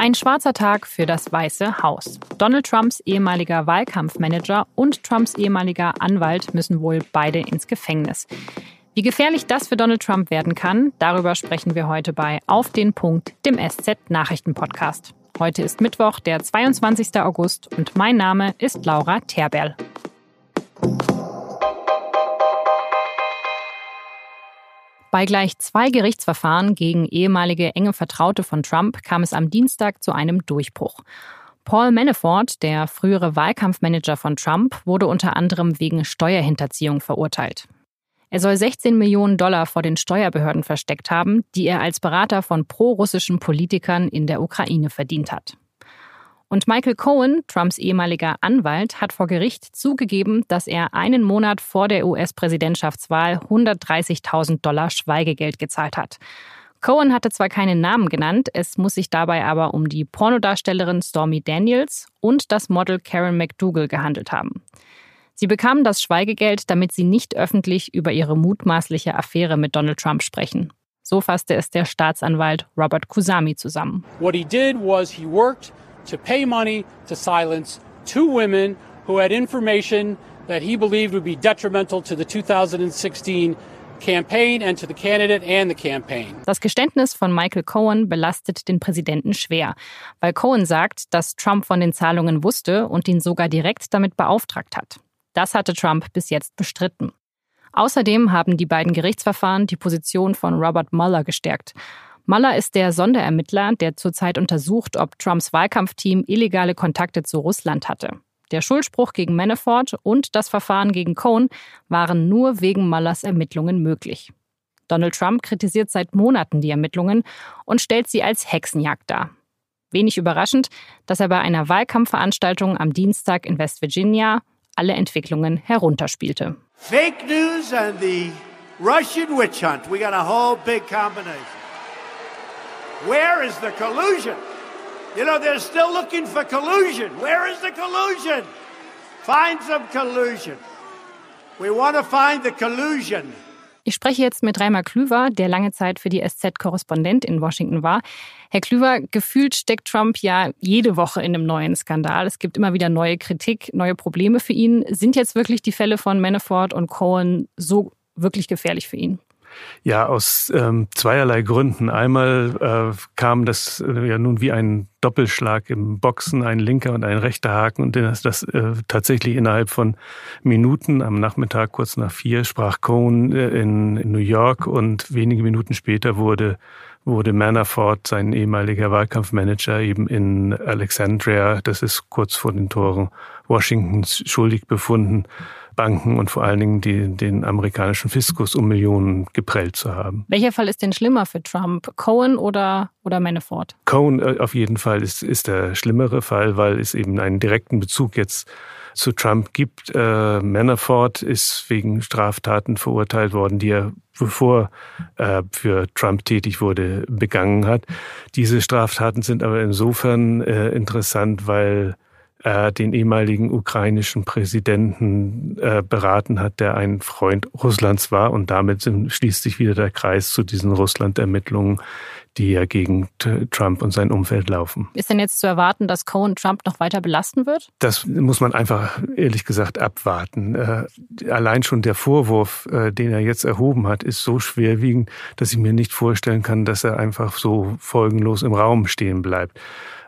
Ein schwarzer Tag für das Weiße Haus. Donald Trumps ehemaliger Wahlkampfmanager und Trumps ehemaliger Anwalt müssen wohl beide ins Gefängnis. Wie gefährlich das für Donald Trump werden kann, darüber sprechen wir heute bei Auf den Punkt, dem SZ Nachrichten Podcast. Heute ist Mittwoch, der 22. August und mein Name ist Laura Terberl. Bei gleich zwei Gerichtsverfahren gegen ehemalige enge Vertraute von Trump kam es am Dienstag zu einem Durchbruch. Paul Manafort, der frühere Wahlkampfmanager von Trump, wurde unter anderem wegen Steuerhinterziehung verurteilt. Er soll 16 Millionen Dollar vor den Steuerbehörden versteckt haben, die er als Berater von prorussischen Politikern in der Ukraine verdient hat. Und Michael Cohen, Trumps ehemaliger Anwalt, hat vor Gericht zugegeben, dass er einen Monat vor der US-Präsidentschaftswahl 130.000 Dollar Schweigegeld gezahlt hat. Cohen hatte zwar keinen Namen genannt, es muss sich dabei aber um die Pornodarstellerin Stormy Daniels und das Model Karen McDougall gehandelt haben. Sie bekamen das Schweigegeld, damit sie nicht öffentlich über ihre mutmaßliche Affäre mit Donald Trump sprechen. So fasste es der Staatsanwalt Robert Kusami zusammen. What he did was he worked to pay money to silence two women who had information that he believed would be detrimental to the 2016 campaign and to the candidate and the campaign. Das Geständnis von Michael Cohen belastet den Präsidenten schwer, weil Cohen sagt, dass Trump von den Zahlungen wusste und ihn sogar direkt damit beauftragt hat. Das hatte Trump bis jetzt bestritten. Außerdem haben die beiden Gerichtsverfahren die Position von Robert Mueller gestärkt. Mueller ist der Sonderermittler, der zurzeit untersucht, ob Trumps Wahlkampfteam illegale Kontakte zu Russland hatte. Der Schuldspruch gegen Manafort und das Verfahren gegen Cohn waren nur wegen Muellers Ermittlungen möglich. Donald Trump kritisiert seit Monaten die Ermittlungen und stellt sie als Hexenjagd dar. Wenig überraschend, dass er bei einer Wahlkampfveranstaltung am Dienstag in West Virginia alle Entwicklungen herunterspielte. Fake news and the Russian witch hunt. We got a whole big combination. Where is the collusion? You know, they're still looking for collusion. Where is the collusion? Find some collusion. We want to find the collusion. Ich spreche jetzt mit Reimer Klüver, der lange Zeit für die SZ-Korrespondent in Washington war. Herr Klüver, gefühlt steckt Trump ja jede Woche in einem neuen Skandal. Es gibt immer wieder neue Kritik, neue Probleme für ihn. Sind jetzt wirklich die Fälle von Manafort und Cohen so wirklich gefährlich für ihn? Ja, aus ähm, zweierlei Gründen. Einmal äh, kam das äh, ja nun wie ein Doppelschlag im Boxen, ein linker und ein rechter Haken und das, das äh, tatsächlich innerhalb von Minuten am Nachmittag kurz nach vier sprach Cohn äh, in, in New York und wenige Minuten später wurde wurde Manafort, sein ehemaliger Wahlkampfmanager, eben in Alexandria, das ist kurz vor den Toren Washingtons, schuldig befunden Banken und vor allen Dingen die, den amerikanischen Fiskus um Millionen geprellt zu haben. Welcher Fall ist denn schlimmer für Trump? Cohen oder, oder Manafort? Cohen äh, auf jeden Fall ist, ist der schlimmere Fall, weil es eben einen direkten Bezug jetzt zu Trump gibt. Äh, Manafort ist wegen Straftaten verurteilt worden, die er bevor er für Trump tätig wurde, begangen hat. Diese Straftaten sind aber insofern äh, interessant, weil äh, den ehemaligen ukrainischen Präsidenten äh, beraten hat, der ein Freund Russlands war. Und damit schließt sich wieder der Kreis zu diesen Russland-Ermittlungen, die ja gegen Trump und sein Umfeld laufen. Ist denn jetzt zu erwarten, dass Cohen Trump noch weiter belasten wird? Das muss man einfach ehrlich gesagt abwarten. Äh, allein schon der Vorwurf, äh, den er jetzt erhoben hat, ist so schwerwiegend, dass ich mir nicht vorstellen kann, dass er einfach so folgenlos im Raum stehen bleibt.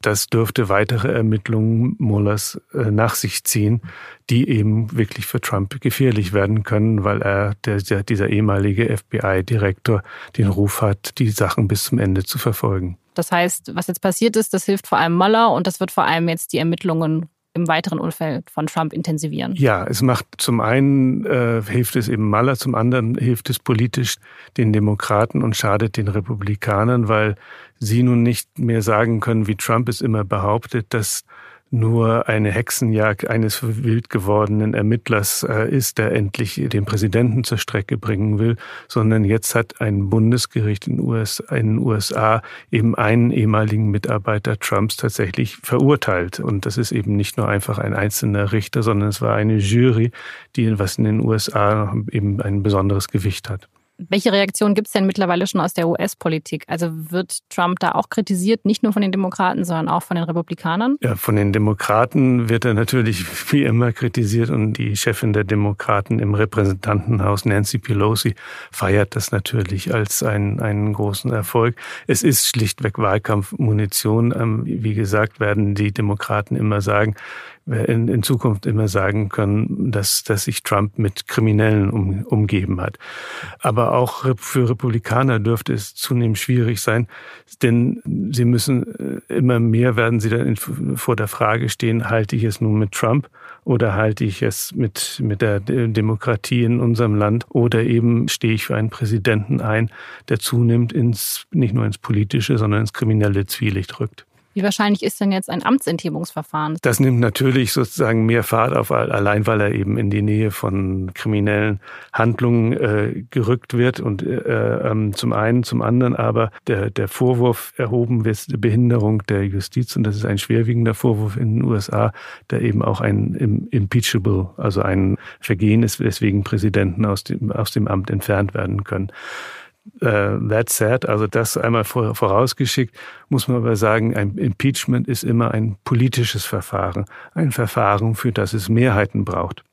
Das dürfte weitere Ermittlungen Mullers äh, nach sich ziehen, die eben wirklich für Trump gefährlich werden können, weil er, der, der, dieser ehemalige FBI-Direktor, den Ruf hat, die Sachen bis zum Ende zu verfolgen. Das heißt, was jetzt passiert ist, das hilft vor allem Mueller und das wird vor allem jetzt die Ermittlungen im weiteren Umfeld von Trump intensivieren? Ja, es macht zum einen äh, hilft es eben Mueller, zum anderen hilft es politisch den Demokraten und schadet den Republikanern, weil sie nun nicht mehr sagen können, wie Trump es immer behauptet, dass nur eine Hexenjagd eines wild gewordenen Ermittlers äh, ist, der endlich den Präsidenten zur Strecke bringen will, sondern jetzt hat ein Bundesgericht in, den USA eben einen ehemaligen Mitarbeiter Trumps tatsächlich verurteilt. Und das ist eben nicht nur einfach ein einzelner Richter, sondern es war eine Jury, die, was in den USA eben ein besonderes Gewicht hat. Welche Reaktion gibt es denn mittlerweile schon aus der US-Politik? Also wird Trump da auch kritisiert, nicht nur von den Demokraten, sondern auch von den Republikanern? Ja, von den Demokraten wird er natürlich wie immer kritisiert und die Chefin der Demokraten im Repräsentantenhaus, Nancy Pelosi, feiert das natürlich als einen, einen großen Erfolg. Es ist schlichtweg Wahlkampfmunition. Ähm, wie gesagt, werden die Demokraten immer sagen, in, in Zukunft immer sagen können, dass, dass sich Trump mit Kriminellen um, umgeben hat. Aber auch für Republikaner dürfte es zunehmend schwierig sein, denn sie müssen äh, immer mehr werden sie dann in, vor der Frage stehen, halte ich es nun mit Trump oder halte ich es mit, mit der Demokratie in unserem Land oder eben stehe ich für einen Präsidenten ein, der zunehmend ins, nicht nur ins politische, sondern ins kriminelle Zwielicht rückt. Wie wahrscheinlich ist denn jetzt ein Amtsenthebungsverfahren? Das nimmt natürlich sozusagen mehr Fahrt auf, allein weil er eben in die Nähe von kriminellen Handlungen äh, gerückt wird. Und äh, ähm, zum einen, zum anderen aber der, der Vorwurf erhoben wird, Behinderung der Justiz. Und das ist ein schwerwiegender Vorwurf in den USA, der eben auch ein impeachable, also ein Vergehen ist, weswegen Präsidenten aus dem, aus dem Amt entfernt werden können. Uh, that said, also das einmal vorausgeschickt, muss man aber sagen, ein Impeachment ist immer ein politisches Verfahren, ein Verfahren, für das es Mehrheiten braucht.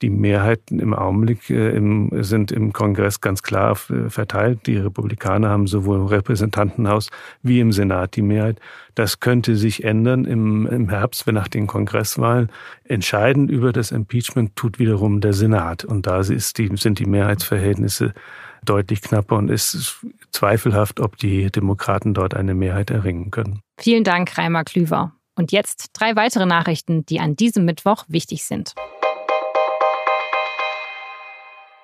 Die Mehrheiten im Augenblick äh, im, sind im Kongress ganz klar äh, verteilt. Die Republikaner haben sowohl im Repräsentantenhaus wie im Senat die Mehrheit. Das könnte sich ändern im, im Herbst, wenn nach den Kongresswahlen entscheidend über das Impeachment tut wiederum der Senat. Und da ist die, sind die Mehrheitsverhältnisse deutlich knapper und es ist zweifelhaft, ob die Demokraten dort eine Mehrheit erringen können. Vielen Dank, Reimer Klüver. Und jetzt drei weitere Nachrichten, die an diesem Mittwoch wichtig sind.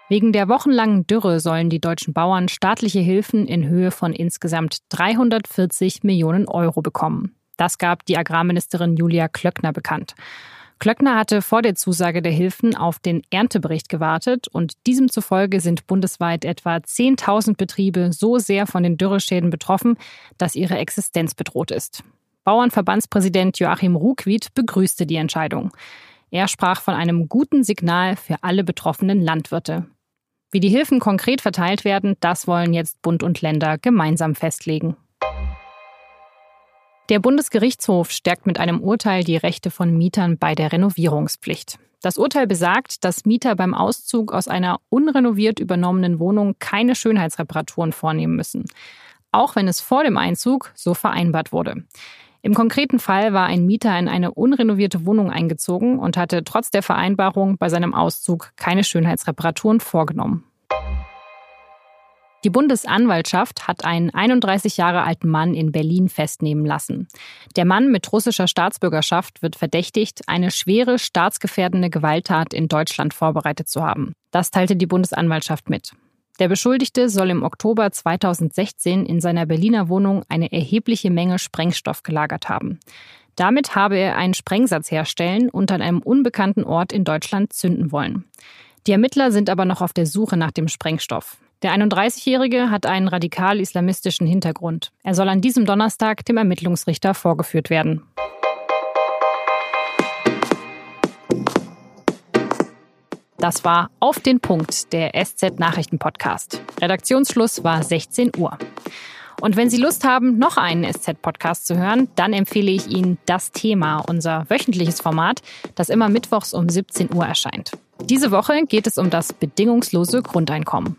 Wegen der wochenlangen Dürre sollen die deutschen Bauern staatliche Hilfen in Höhe von insgesamt 340 Millionen Euro bekommen. Das gab die Agrarministerin Julia Klöckner bekannt. Klöckner hatte vor der Zusage der Hilfen auf den Erntebericht gewartet und diesem zufolge sind bundesweit etwa 10.000 Betriebe so sehr von den Dürreschäden betroffen, dass ihre Existenz bedroht ist. Bauernverbandspräsident Joachim Ruckwied begrüßte die Entscheidung. Er sprach von einem guten Signal für alle betroffenen Landwirte. Wie die Hilfen konkret verteilt werden, das wollen jetzt Bund und Länder gemeinsam festlegen. Der Bundesgerichtshof stärkt mit einem Urteil die Rechte von Mietern bei der Renovierungspflicht. Das Urteil besagt, dass Mieter beim Auszug aus einer unrenoviert übernommenen Wohnung keine Schönheitsreparaturen vornehmen müssen, auch wenn es vor dem Einzug so vereinbart wurde. Im konkreten Fall war ein Mieter in eine unrenovierte Wohnung eingezogen und hatte trotz der Vereinbarung bei seinem Auszug keine Schönheitsreparaturen vorgenommen. Die Bundesanwaltschaft hat einen 31 Jahre alten Mann in Berlin festnehmen lassen. Der Mann mit russischer Staatsbürgerschaft wird verdächtigt, eine schwere staatsgefährdende Gewalttat in Deutschland vorbereitet zu haben. Das teilte die Bundesanwaltschaft mit. Der Beschuldigte soll im Oktober 2016 in seiner Berliner Wohnung eine erhebliche Menge Sprengstoff gelagert haben. Damit habe er einen Sprengsatz herstellen und an einem unbekannten Ort in Deutschland zünden wollen. Die Ermittler sind aber noch auf der Suche nach dem Sprengstoff. Der 31-Jährige hat einen radikal-islamistischen Hintergrund. Er soll an diesem Donnerstag dem Ermittlungsrichter vorgeführt werden. Das war auf den Punkt der SZ Nachrichten Podcast. Redaktionsschluss war 16 Uhr. Und wenn Sie Lust haben, noch einen SZ-Podcast zu hören, dann empfehle ich Ihnen das Thema, unser wöchentliches Format, das immer mittwochs um 17 Uhr erscheint. Diese Woche geht es um das bedingungslose Grundeinkommen.